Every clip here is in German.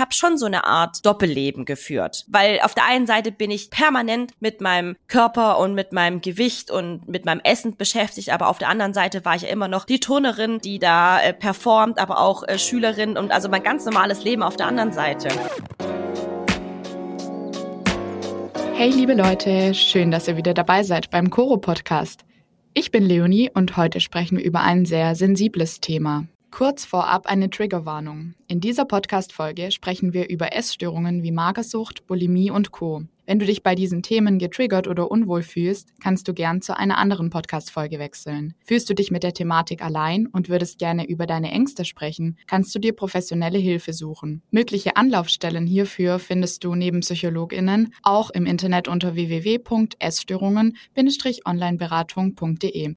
ich habe schon so eine Art Doppelleben geführt. Weil auf der einen Seite bin ich permanent mit meinem Körper und mit meinem Gewicht und mit meinem Essen beschäftigt, aber auf der anderen Seite war ich ja immer noch die Turnerin, die da äh, performt, aber auch äh, Schülerin und also mein ganz normales Leben auf der anderen Seite. Hey liebe Leute, schön, dass ihr wieder dabei seid beim Coro Podcast. Ich bin Leonie und heute sprechen wir über ein sehr sensibles Thema. Kurz vorab eine Triggerwarnung. In dieser Podcast-Folge sprechen wir über Essstörungen wie Magersucht, Bulimie und Co. Wenn du dich bei diesen Themen getriggert oder unwohl fühlst, kannst du gern zu einer anderen Podcast-Folge wechseln. Fühlst du dich mit der Thematik allein und würdest gerne über deine Ängste sprechen, kannst du dir professionelle Hilfe suchen. Mögliche Anlaufstellen hierfür findest du neben PsychologInnen auch im Internet unter www.essstörungen-onlineberatung.de.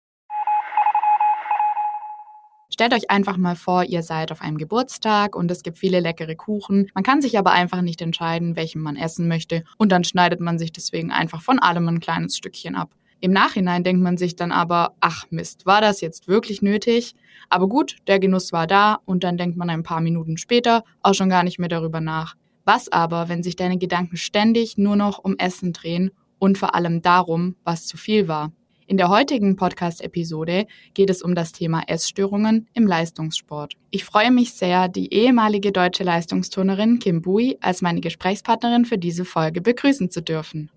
Stellt euch einfach mal vor, ihr seid auf einem Geburtstag und es gibt viele leckere Kuchen. Man kann sich aber einfach nicht entscheiden, welchen man essen möchte und dann schneidet man sich deswegen einfach von allem ein kleines Stückchen ab. Im Nachhinein denkt man sich dann aber, ach Mist, war das jetzt wirklich nötig? Aber gut, der Genuss war da und dann denkt man ein paar Minuten später auch schon gar nicht mehr darüber nach. Was aber, wenn sich deine Gedanken ständig nur noch um Essen drehen und vor allem darum, was zu viel war? In der heutigen Podcast-Episode geht es um das Thema Essstörungen im Leistungssport. Ich freue mich sehr, die ehemalige deutsche Leistungsturnerin Kim Bui als meine Gesprächspartnerin für diese Folge begrüßen zu dürfen.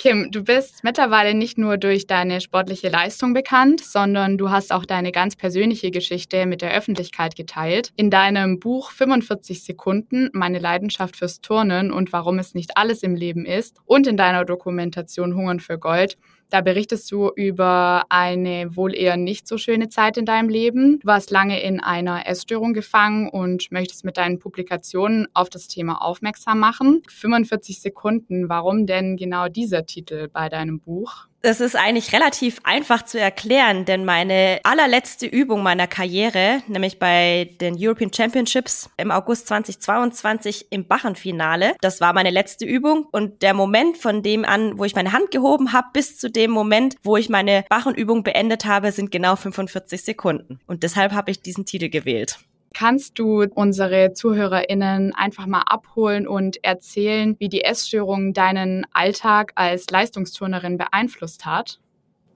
Kim, du bist mittlerweile nicht nur durch deine sportliche Leistung bekannt, sondern du hast auch deine ganz persönliche Geschichte mit der Öffentlichkeit geteilt. In deinem Buch 45 Sekunden, meine Leidenschaft fürs Turnen und warum es nicht alles im Leben ist und in deiner Dokumentation Hungern für Gold da berichtest du über eine wohl eher nicht so schöne Zeit in deinem Leben. Du warst lange in einer Essstörung gefangen und möchtest mit deinen Publikationen auf das Thema aufmerksam machen. 45 Sekunden, warum denn genau dieser Titel bei deinem Buch? Das ist eigentlich relativ einfach zu erklären, denn meine allerletzte Übung meiner Karriere, nämlich bei den European Championships im August 2022 im Bachenfinale, das war meine letzte Übung und der Moment von dem an, wo ich meine Hand gehoben habe, bis zu dem Moment, wo ich meine Bachenübung beendet habe, sind genau 45 Sekunden. Und deshalb habe ich diesen Titel gewählt. Kannst du unsere ZuhörerInnen einfach mal abholen und erzählen, wie die Essstörung deinen Alltag als Leistungsturnerin beeinflusst hat?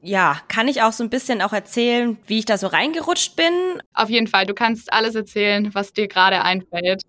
ja, kann ich auch so ein bisschen auch erzählen, wie ich da so reingerutscht bin? Auf jeden Fall, du kannst alles erzählen, was dir gerade einfällt.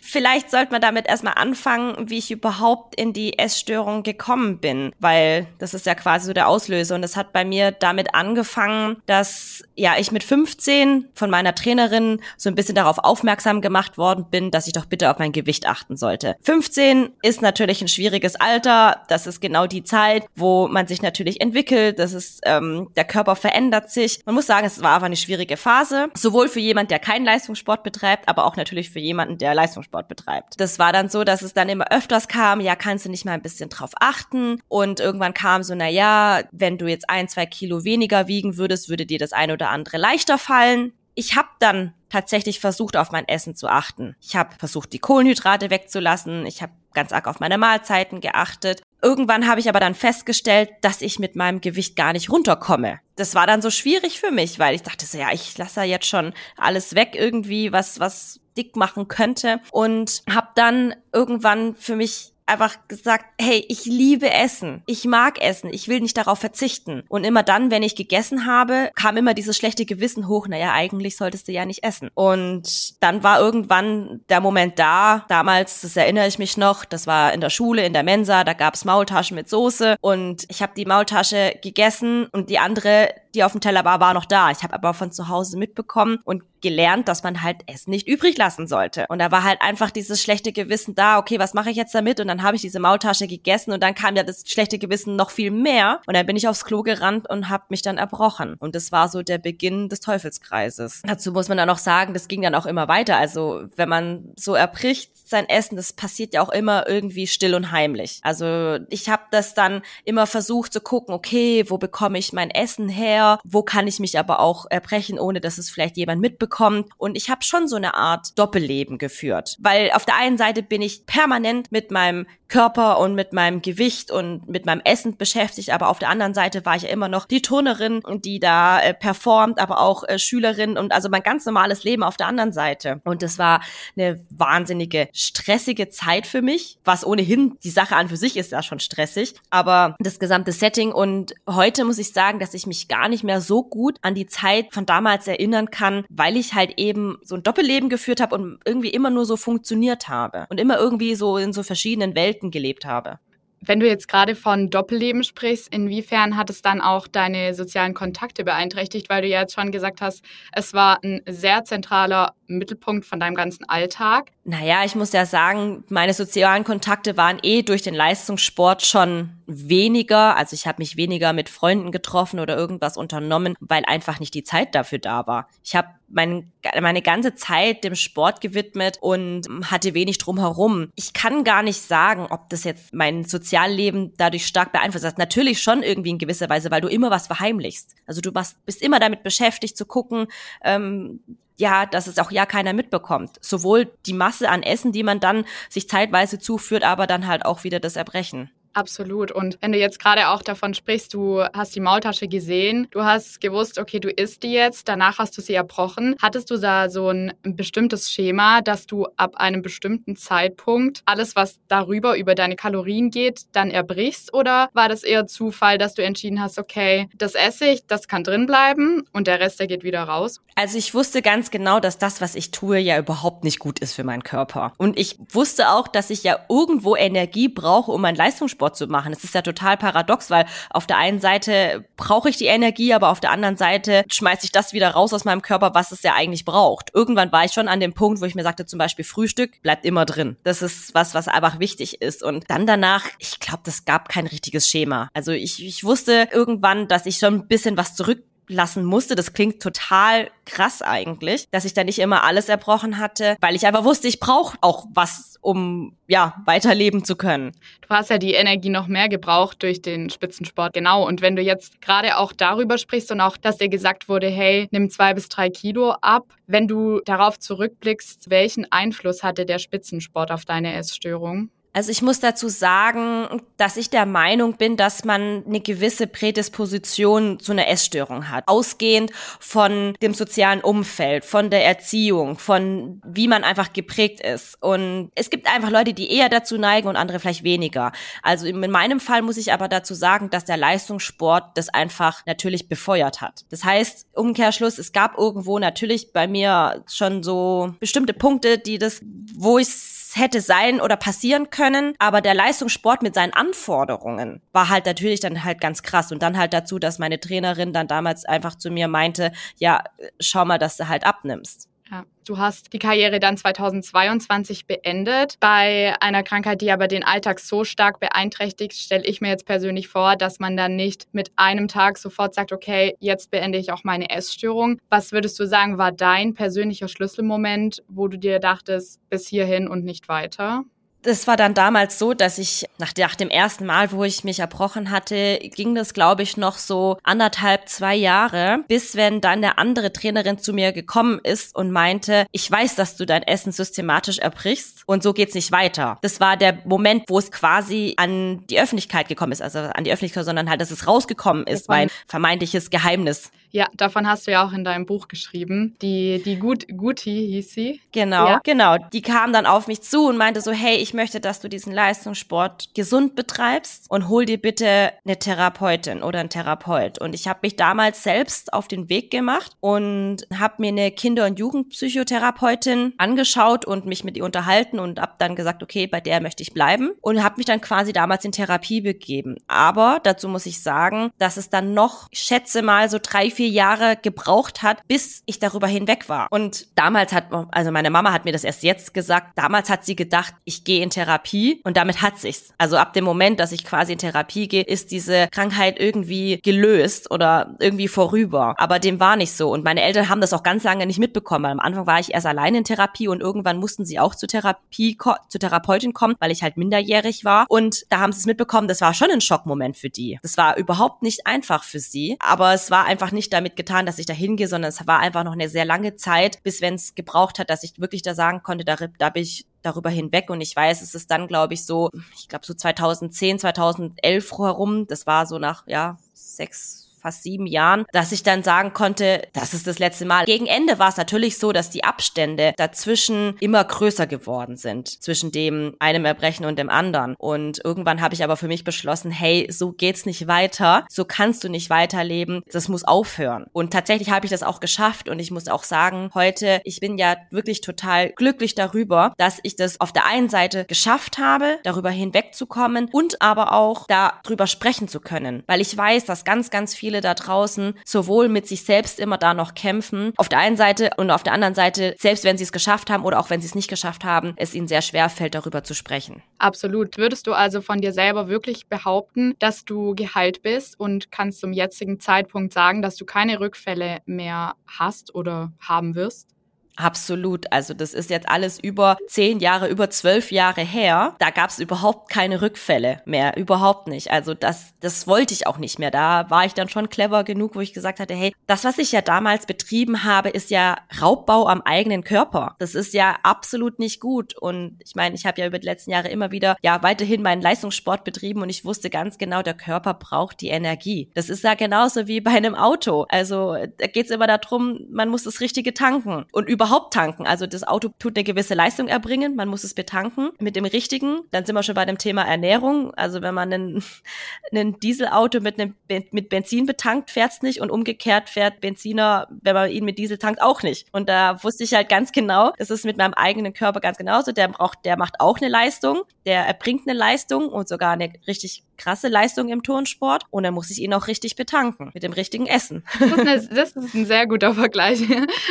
Vielleicht sollte man damit erstmal anfangen, wie ich überhaupt in die Essstörung gekommen bin, weil das ist ja quasi so der Auslöser. Und das hat bei mir damit angefangen, dass ja ich mit 15 von meiner Trainerin so ein bisschen darauf aufmerksam gemacht worden bin, dass ich doch bitte auf mein Gewicht achten sollte. 15 ist natürlich ein schwieriges Alter. Das ist genau die Zeit, wo man sich natürlich entwickelt. Das ist ähm, der Körper verändert sich. Man muss sagen, es war einfach eine schwierige Phase, sowohl für jemand, der keinen Leistungssport betreibt, aber auch natürlich für jemanden, der Leistungssport Leistungssport betreibt. Das war dann so, dass es dann immer öfters kam, ja, kannst du nicht mal ein bisschen drauf achten? Und irgendwann kam so, na ja, wenn du jetzt ein, zwei Kilo weniger wiegen würdest, würde dir das eine oder andere leichter fallen. Ich habe dann tatsächlich versucht, auf mein Essen zu achten. Ich habe versucht, die Kohlenhydrate wegzulassen. Ich habe ganz arg auf meine Mahlzeiten geachtet. Irgendwann habe ich aber dann festgestellt, dass ich mit meinem Gewicht gar nicht runterkomme. Das war dann so schwierig für mich, weil ich dachte so, ja, ich lasse ja jetzt schon alles weg irgendwie, was, was dick machen könnte und habe dann irgendwann für mich einfach gesagt, hey, ich liebe Essen. Ich mag Essen. Ich will nicht darauf verzichten. Und immer dann, wenn ich gegessen habe, kam immer dieses schlechte Gewissen hoch. Naja, eigentlich solltest du ja nicht essen. Und dann war irgendwann der Moment da. Damals, das erinnere ich mich noch, das war in der Schule, in der Mensa, da gab's Maultaschen mit Soße. Und ich habe die Maultasche gegessen und die andere, die auf dem Teller war, war noch da. Ich habe aber von zu Hause mitbekommen und gelernt, dass man halt Essen nicht übrig lassen sollte. Und da war halt einfach dieses schlechte Gewissen da, okay, was mache ich jetzt damit? Und dann habe ich diese Maultasche gegessen und dann kam ja das schlechte Gewissen noch viel mehr. Und dann bin ich aufs Klo gerannt und habe mich dann erbrochen. Und das war so der Beginn des Teufelskreises. Dazu muss man dann auch sagen, das ging dann auch immer weiter. Also wenn man so erbricht sein Essen, das passiert ja auch immer irgendwie still und heimlich. Also ich habe das dann immer versucht zu gucken, okay, wo bekomme ich mein Essen her? Wo kann ich mich aber auch erbrechen, ohne dass es vielleicht jemand mitbekommt? bekommt. Und ich habe schon so eine Art Doppelleben geführt. Weil auf der einen Seite bin ich permanent mit meinem Körper und mit meinem Gewicht und mit meinem Essen beschäftigt, aber auf der anderen Seite war ich ja immer noch die Turnerin, die da äh, performt, aber auch äh, Schülerin und also mein ganz normales Leben auf der anderen Seite. Und das war eine wahnsinnige, stressige Zeit für mich, was ohnehin die Sache an für sich ist ja schon stressig, aber das gesamte Setting und heute muss ich sagen, dass ich mich gar nicht mehr so gut an die Zeit von damals erinnern kann, weil ich halt eben so ein Doppelleben geführt habe und irgendwie immer nur so funktioniert habe und immer irgendwie so in so verschiedenen Welten gelebt habe. Wenn du jetzt gerade von Doppelleben sprichst, inwiefern hat es dann auch deine sozialen Kontakte beeinträchtigt, weil du ja jetzt schon gesagt hast, es war ein sehr zentraler Mittelpunkt von deinem ganzen Alltag? Naja, ich muss ja sagen, meine sozialen Kontakte waren eh durch den Leistungssport schon weniger. Also ich habe mich weniger mit Freunden getroffen oder irgendwas unternommen, weil einfach nicht die Zeit dafür da war. Ich habe mein, meine ganze Zeit dem Sport gewidmet und hatte wenig drumherum. Ich kann gar nicht sagen, ob das jetzt mein Sozialleben dadurch stark beeinflusst hat. Natürlich schon irgendwie in gewisser Weise, weil du immer was verheimlichst. Also du bist immer damit beschäftigt zu gucken, ähm, ja, dass es auch ja keiner mitbekommt. Sowohl die Masse an Essen, die man dann sich zeitweise zuführt, aber dann halt auch wieder das Erbrechen. Absolut. Und wenn du jetzt gerade auch davon sprichst, du hast die Maultasche gesehen, du hast gewusst, okay, du isst die jetzt, danach hast du sie erbrochen. Hattest du da so ein bestimmtes Schema, dass du ab einem bestimmten Zeitpunkt alles, was darüber über deine Kalorien geht, dann erbrichst? Oder war das eher Zufall, dass du entschieden hast, okay, das esse ich, das kann drin bleiben und der Rest, der geht wieder raus? Also ich wusste ganz genau, dass das, was ich tue, ja überhaupt nicht gut ist für meinen Körper. Und ich wusste auch, dass ich ja irgendwo Energie brauche, um mein Leistungssport Sport zu machen. Es ist ja total paradox, weil auf der einen Seite brauche ich die Energie, aber auf der anderen Seite schmeiße ich das wieder raus aus meinem Körper, was es ja eigentlich braucht. Irgendwann war ich schon an dem Punkt, wo ich mir sagte, zum Beispiel Frühstück bleibt immer drin. Das ist was, was einfach wichtig ist. Und dann danach, ich glaube, das gab kein richtiges Schema. Also ich, ich wusste irgendwann, dass ich schon ein bisschen was zurück lassen musste. Das klingt total krass eigentlich, dass ich da nicht immer alles erbrochen hatte, weil ich einfach wusste, ich brauche auch was, um ja weiterleben zu können. Du hast ja die Energie noch mehr gebraucht durch den Spitzensport, genau. Und wenn du jetzt gerade auch darüber sprichst und auch, dass dir gesagt wurde, hey, nimm zwei bis drei Kilo ab, wenn du darauf zurückblickst, welchen Einfluss hatte der Spitzensport auf deine Essstörung? Also ich muss dazu sagen, dass ich der Meinung bin, dass man eine gewisse Prädisposition zu einer Essstörung hat. Ausgehend von dem sozialen Umfeld, von der Erziehung, von wie man einfach geprägt ist. Und es gibt einfach Leute, die eher dazu neigen und andere vielleicht weniger. Also in meinem Fall muss ich aber dazu sagen, dass der Leistungssport das einfach natürlich befeuert hat. Das heißt, Umkehrschluss, es gab irgendwo natürlich bei mir schon so bestimmte Punkte, die das, wo ich hätte sein oder passieren können, aber der Leistungssport mit seinen Anforderungen war halt natürlich dann halt ganz krass und dann halt dazu, dass meine Trainerin dann damals einfach zu mir meinte, ja, schau mal, dass du halt abnimmst. Ja. Du hast die Karriere dann 2022 beendet. Bei einer Krankheit, die aber den Alltag so stark beeinträchtigt, stelle ich mir jetzt persönlich vor, dass man dann nicht mit einem Tag sofort sagt, okay, jetzt beende ich auch meine Essstörung. Was würdest du sagen, war dein persönlicher Schlüsselmoment, wo du dir dachtest, bis hierhin und nicht weiter? Das war dann damals so, dass ich nach, nach, dem ersten Mal, wo ich mich erbrochen hatte, ging das, glaube ich, noch so anderthalb, zwei Jahre, bis wenn dann eine andere Trainerin zu mir gekommen ist und meinte, ich weiß, dass du dein Essen systematisch erbrichst und so geht's nicht weiter. Das war der Moment, wo es quasi an die Öffentlichkeit gekommen ist, also an die Öffentlichkeit, sondern halt, dass es rausgekommen ist, mein vermeintliches Geheimnis. Ja, davon hast du ja auch in deinem Buch geschrieben. Die, die Gut, Guti hieß sie. Genau, ja. genau. Die kam dann auf mich zu und meinte so, hey, ich möchte, dass du diesen Leistungssport gesund betreibst und hol dir bitte eine Therapeutin oder einen Therapeut. Und ich habe mich damals selbst auf den Weg gemacht und habe mir eine Kinder- und Jugendpsychotherapeutin angeschaut und mich mit ihr unterhalten und habe dann gesagt, okay, bei der möchte ich bleiben und habe mich dann quasi damals in Therapie begeben. Aber dazu muss ich sagen, dass es dann noch, ich schätze mal, so drei, vier Jahre gebraucht hat, bis ich darüber hinweg war. Und damals hat, also meine Mama hat mir das erst jetzt gesagt, damals hat sie gedacht, ich gehe in Therapie und damit hat sich's. Also ab dem Moment, dass ich quasi in Therapie gehe, ist diese Krankheit irgendwie gelöst oder irgendwie vorüber. Aber dem war nicht so. Und meine Eltern haben das auch ganz lange nicht mitbekommen. Am Anfang war ich erst allein in Therapie und irgendwann mussten sie auch zur Therapie, zur Therapeutin kommen, weil ich halt minderjährig war. Und da haben sie es mitbekommen, das war schon ein Schockmoment für die. Das war überhaupt nicht einfach für sie, aber es war einfach nicht nicht damit getan, dass ich da hingehe, sondern es war einfach noch eine sehr lange Zeit, bis wenn es gebraucht hat, dass ich wirklich da sagen konnte, da, da bin ich darüber hinweg. Und ich weiß, es ist dann, glaube ich, so, ich glaube so 2010, 2011 herum, das war so nach, ja, sechs, fast sieben Jahren, dass ich dann sagen konnte, das ist das letzte Mal. Gegen Ende war es natürlich so, dass die Abstände dazwischen immer größer geworden sind, zwischen dem einem Erbrechen und dem anderen. Und irgendwann habe ich aber für mich beschlossen, hey, so geht's nicht weiter, so kannst du nicht weiterleben, das muss aufhören. Und tatsächlich habe ich das auch geschafft und ich muss auch sagen, heute, ich bin ja wirklich total glücklich darüber, dass ich das auf der einen Seite geschafft habe, darüber hinwegzukommen und aber auch darüber sprechen zu können, weil ich weiß, dass ganz, ganz viele viele da draußen sowohl mit sich selbst immer da noch kämpfen, auf der einen Seite und auf der anderen Seite, selbst wenn sie es geschafft haben oder auch wenn sie es nicht geschafft haben, es ihnen sehr schwer fällt, darüber zu sprechen. Absolut. Würdest du also von dir selber wirklich behaupten, dass du geheilt bist und kannst zum jetzigen Zeitpunkt sagen, dass du keine Rückfälle mehr hast oder haben wirst? Absolut. Also das ist jetzt alles über zehn Jahre, über zwölf Jahre her. Da gab es überhaupt keine Rückfälle mehr. Überhaupt nicht. Also das, das wollte ich auch nicht mehr. Da war ich dann schon clever genug, wo ich gesagt hatte, hey, das, was ich ja damals betrieben habe, ist ja Raubbau am eigenen Körper. Das ist ja absolut nicht gut. Und ich meine, ich habe ja über die letzten Jahre immer wieder ja weiterhin meinen Leistungssport betrieben und ich wusste ganz genau, der Körper braucht die Energie. Das ist ja genauso wie bei einem Auto. Also da geht es immer darum, man muss das Richtige tanken. Und überhaupt überhaupt tanken. Also das Auto tut eine gewisse Leistung erbringen, man muss es betanken mit dem richtigen. Dann sind wir schon bei dem Thema Ernährung. Also wenn man einen, einen Dieselauto mit einem mit Benzin betankt, fährt's nicht und umgekehrt fährt Benziner, wenn man ihn mit Diesel tankt, auch nicht. Und da wusste ich halt ganz genau, das ist mit meinem eigenen Körper ganz genauso. Der braucht, der macht auch eine Leistung, der erbringt eine Leistung und sogar eine richtig krasse Leistung im Turnsport und dann muss ich ihn auch richtig betanken mit dem richtigen Essen. Das ist, das ist ein sehr guter Vergleich.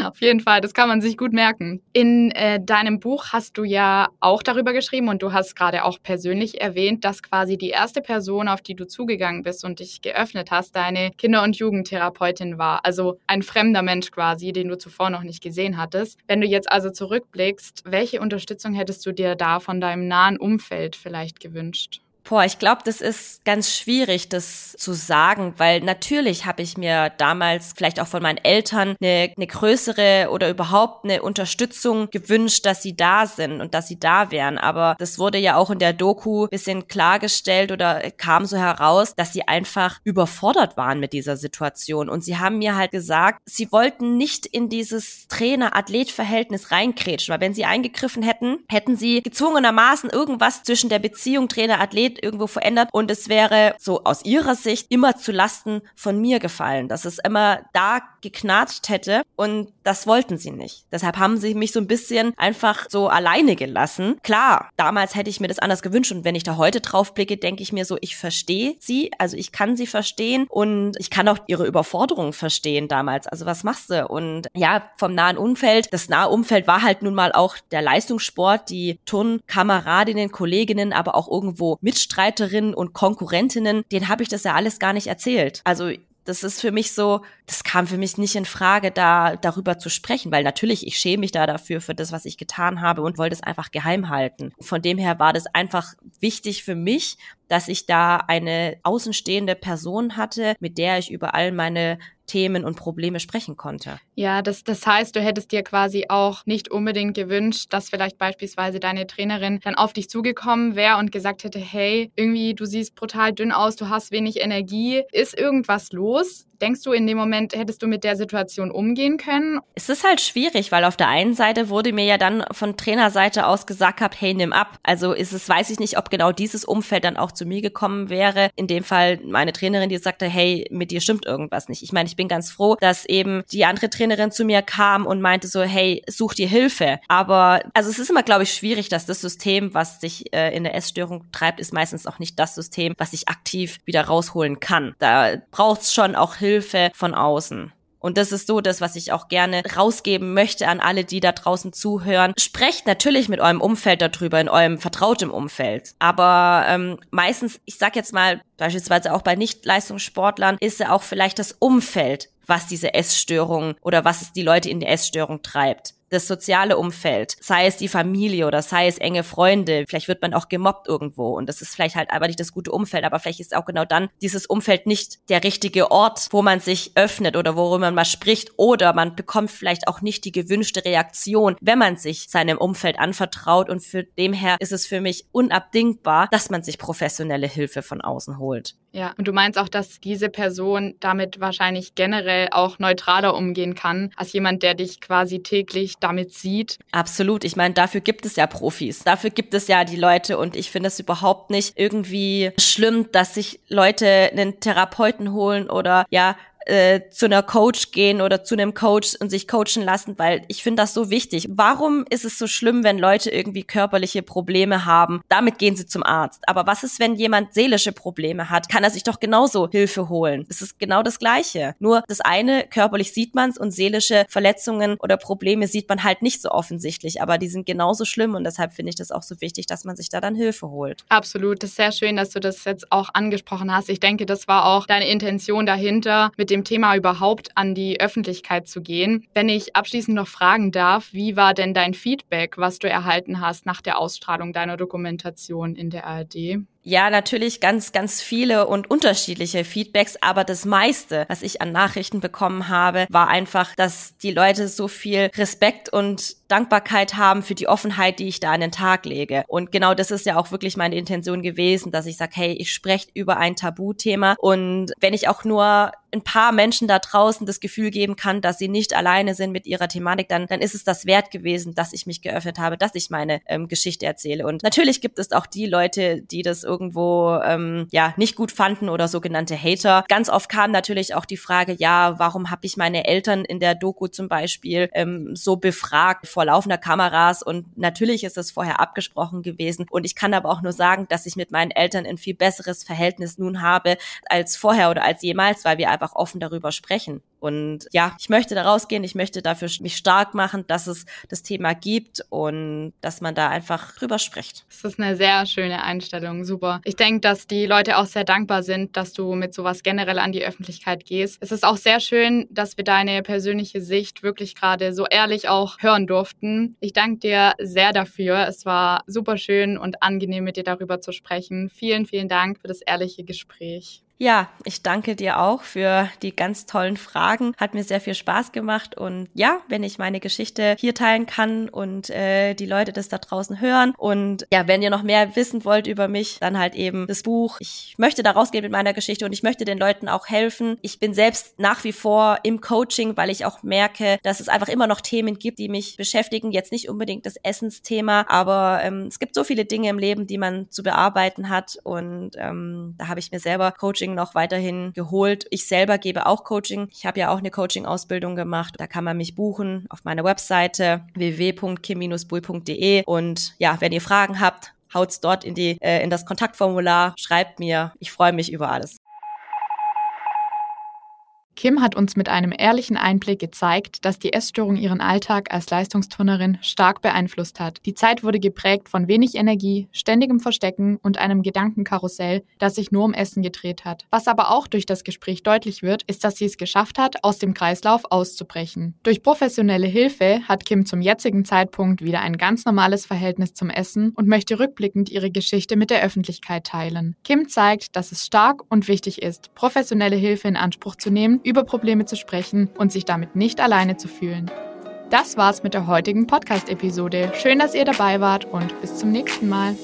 Auf jeden Fall, das kann man sich gut merken. In äh, deinem Buch hast du ja auch darüber geschrieben und du hast gerade auch persönlich erwähnt, dass quasi die erste Person, auf die du zugegangen bist und dich geöffnet hast, deine Kinder- und Jugendtherapeutin war. Also ein fremder Mensch quasi, den du zuvor noch nicht gesehen hattest. Wenn du jetzt also zurückblickst, welche Unterstützung hättest du dir da von deinem nahen Umfeld vielleicht gewünscht? Boah, ich glaube, das ist ganz schwierig, das zu sagen, weil natürlich habe ich mir damals vielleicht auch von meinen Eltern eine, eine größere oder überhaupt eine Unterstützung gewünscht, dass sie da sind und dass sie da wären. Aber das wurde ja auch in der Doku bisschen klargestellt oder kam so heraus, dass sie einfach überfordert waren mit dieser Situation. Und sie haben mir halt gesagt, sie wollten nicht in dieses Trainer-Athlet-Verhältnis reinkrätschen, weil wenn sie eingegriffen hätten, hätten sie gezwungenermaßen irgendwas zwischen der Beziehung Trainer-Athlet irgendwo verändert und es wäre so aus ihrer Sicht immer zu Lasten von mir gefallen, dass es immer da geknatscht hätte und das wollten sie nicht. Deshalb haben sie mich so ein bisschen einfach so alleine gelassen. Klar, damals hätte ich mir das anders gewünscht und wenn ich da heute drauf blicke, denke ich mir so, ich verstehe sie, also ich kann sie verstehen und ich kann auch ihre Überforderung verstehen damals. Also was machst du? Und ja, vom nahen Umfeld, das nahe Umfeld war halt nun mal auch der Leistungssport, die Turnkameradinnen, Kolleginnen, aber auch irgendwo Mitstreiterinnen und Konkurrentinnen, denen habe ich das ja alles gar nicht erzählt. Also das ist für mich so, das kam für mich nicht in Frage, da darüber zu sprechen, weil natürlich, ich schäme mich da dafür, für das, was ich getan habe und wollte es einfach geheim halten. Von dem her war das einfach wichtig für mich, dass ich da eine außenstehende Person hatte, mit der ich über all meine Themen und Probleme sprechen konnte. Ja, das, das heißt, du hättest dir quasi auch nicht unbedingt gewünscht, dass vielleicht beispielsweise deine Trainerin dann auf dich zugekommen wäre und gesagt hätte, hey, irgendwie, du siehst brutal dünn aus, du hast wenig Energie, ist irgendwas los? Denkst du, in dem Moment hättest du mit der Situation umgehen können? Es ist halt schwierig, weil auf der einen Seite wurde mir ja dann von Trainerseite aus gesagt gehabt, hey, nimm ab. Also ist es, weiß ich nicht, ob genau dieses Umfeld dann auch zu mir gekommen wäre. In dem Fall meine Trainerin, die sagte, hey, mit dir stimmt irgendwas nicht. Ich meine, ich bin ganz froh, dass eben die andere Trainerin zu mir kam und meinte so, hey, such dir Hilfe. Aber also es ist immer, glaube ich, schwierig, dass das System, was sich äh, in der Essstörung treibt, ist meistens auch nicht das System, was ich aktiv wieder rausholen kann. Da braucht es schon auch Hilfe Hilfe von außen. Und das ist so das, was ich auch gerne rausgeben möchte an alle, die da draußen zuhören. Sprecht natürlich mit eurem Umfeld darüber, in eurem vertrauten Umfeld. Aber ähm, meistens, ich sag jetzt mal, beispielsweise auch bei Nicht-Leistungssportlern, ist ja auch vielleicht das Umfeld, was diese Essstörung oder was es die Leute in die Essstörung treibt. Das soziale Umfeld, sei es die Familie oder sei es enge Freunde, vielleicht wird man auch gemobbt irgendwo und das ist vielleicht halt aber nicht das gute Umfeld, aber vielleicht ist auch genau dann dieses Umfeld nicht der richtige Ort, wo man sich öffnet oder worüber man mal spricht oder man bekommt vielleicht auch nicht die gewünschte Reaktion, wenn man sich seinem Umfeld anvertraut und für dem her ist es für mich unabdingbar, dass man sich professionelle Hilfe von außen holt. Ja, und du meinst auch, dass diese Person damit wahrscheinlich generell auch neutraler umgehen kann, als jemand, der dich quasi täglich damit sieht. Absolut. Ich meine, dafür gibt es ja Profis. Dafür gibt es ja die Leute und ich finde es überhaupt nicht irgendwie schlimm, dass sich Leute einen Therapeuten holen oder ja, äh, zu einer Coach gehen oder zu einem Coach und sich coachen lassen, weil ich finde das so wichtig. Warum ist es so schlimm, wenn Leute irgendwie körperliche Probleme haben? Damit gehen sie zum Arzt. Aber was ist, wenn jemand seelische Probleme hat? Kann er sich doch genauso Hilfe holen. Das ist genau das Gleiche. Nur das eine, körperlich sieht man es und seelische Verletzungen oder Probleme sieht man halt nicht so offensichtlich. Aber die sind genauso schlimm und deshalb finde ich das auch so wichtig, dass man sich da dann Hilfe holt. Absolut. Das ist sehr schön, dass du das jetzt auch angesprochen hast. Ich denke, das war auch deine Intention dahinter, mit dem dem Thema überhaupt an die Öffentlichkeit zu gehen. Wenn ich abschließend noch fragen darf, wie war denn dein Feedback, was du erhalten hast nach der Ausstrahlung deiner Dokumentation in der ARD? Ja, natürlich ganz, ganz viele und unterschiedliche Feedbacks, aber das meiste, was ich an Nachrichten bekommen habe, war einfach, dass die Leute so viel Respekt und Dankbarkeit haben für die Offenheit, die ich da an den Tag lege. Und genau das ist ja auch wirklich meine Intention gewesen, dass ich sage, hey, ich spreche über ein Tabuthema und wenn ich auch nur ein paar Menschen da draußen das Gefühl geben kann, dass sie nicht alleine sind mit ihrer Thematik, dann, dann ist es das wert gewesen, dass ich mich geöffnet habe, dass ich meine ähm, Geschichte erzähle. Und natürlich gibt es auch die Leute, die das irgendwo ähm, ja nicht gut fanden oder sogenannte Hater. Ganz oft kam natürlich auch die Frage, ja, warum habe ich meine Eltern in der Doku zum Beispiel ähm, so befragt vor laufender Kameras? Und natürlich ist es vorher abgesprochen gewesen. Und ich kann aber auch nur sagen, dass ich mit meinen Eltern ein viel besseres Verhältnis nun habe als vorher oder als jemals, weil wir einfach offen darüber sprechen. Und ja, ich möchte da rausgehen, ich möchte dafür mich stark machen, dass es das Thema gibt und dass man da einfach drüber spricht. Das ist eine sehr schöne Einstellung, super. Ich denke, dass die Leute auch sehr dankbar sind, dass du mit sowas generell an die Öffentlichkeit gehst. Es ist auch sehr schön, dass wir deine persönliche Sicht wirklich gerade so ehrlich auch hören durften. Ich danke dir sehr dafür. Es war super schön und angenehm, mit dir darüber zu sprechen. Vielen, vielen Dank für das ehrliche Gespräch. Ja, ich danke dir auch für die ganz tollen Fragen. Hat mir sehr viel Spaß gemacht und ja, wenn ich meine Geschichte hier teilen kann und äh, die Leute das da draußen hören und ja, wenn ihr noch mehr wissen wollt über mich, dann halt eben das Buch. Ich möchte da rausgehen mit meiner Geschichte und ich möchte den Leuten auch helfen. Ich bin selbst nach wie vor im Coaching, weil ich auch merke, dass es einfach immer noch Themen gibt, die mich beschäftigen. Jetzt nicht unbedingt das Essensthema, aber ähm, es gibt so viele Dinge im Leben, die man zu bearbeiten hat und ähm, da habe ich mir selber Coaching Coaching noch weiterhin geholt. Ich selber gebe auch Coaching. Ich habe ja auch eine Coaching-Ausbildung gemacht. Da kann man mich buchen auf meiner Webseite www.kim-bui.de. Und ja, wenn ihr Fragen habt, haut's dort in die äh, in das Kontaktformular, schreibt mir. Ich freue mich über alles. Kim hat uns mit einem ehrlichen Einblick gezeigt, dass die Essstörung ihren Alltag als Leistungsturnerin stark beeinflusst hat. Die Zeit wurde geprägt von wenig Energie, ständigem Verstecken und einem Gedankenkarussell, das sich nur um Essen gedreht hat. Was aber auch durch das Gespräch deutlich wird, ist, dass sie es geschafft hat, aus dem Kreislauf auszubrechen. Durch professionelle Hilfe hat Kim zum jetzigen Zeitpunkt wieder ein ganz normales Verhältnis zum Essen und möchte rückblickend ihre Geschichte mit der Öffentlichkeit teilen. Kim zeigt, dass es stark und wichtig ist, professionelle Hilfe in Anspruch zu nehmen, über Probleme zu sprechen und sich damit nicht alleine zu fühlen. Das war's mit der heutigen Podcast-Episode. Schön, dass ihr dabei wart und bis zum nächsten Mal.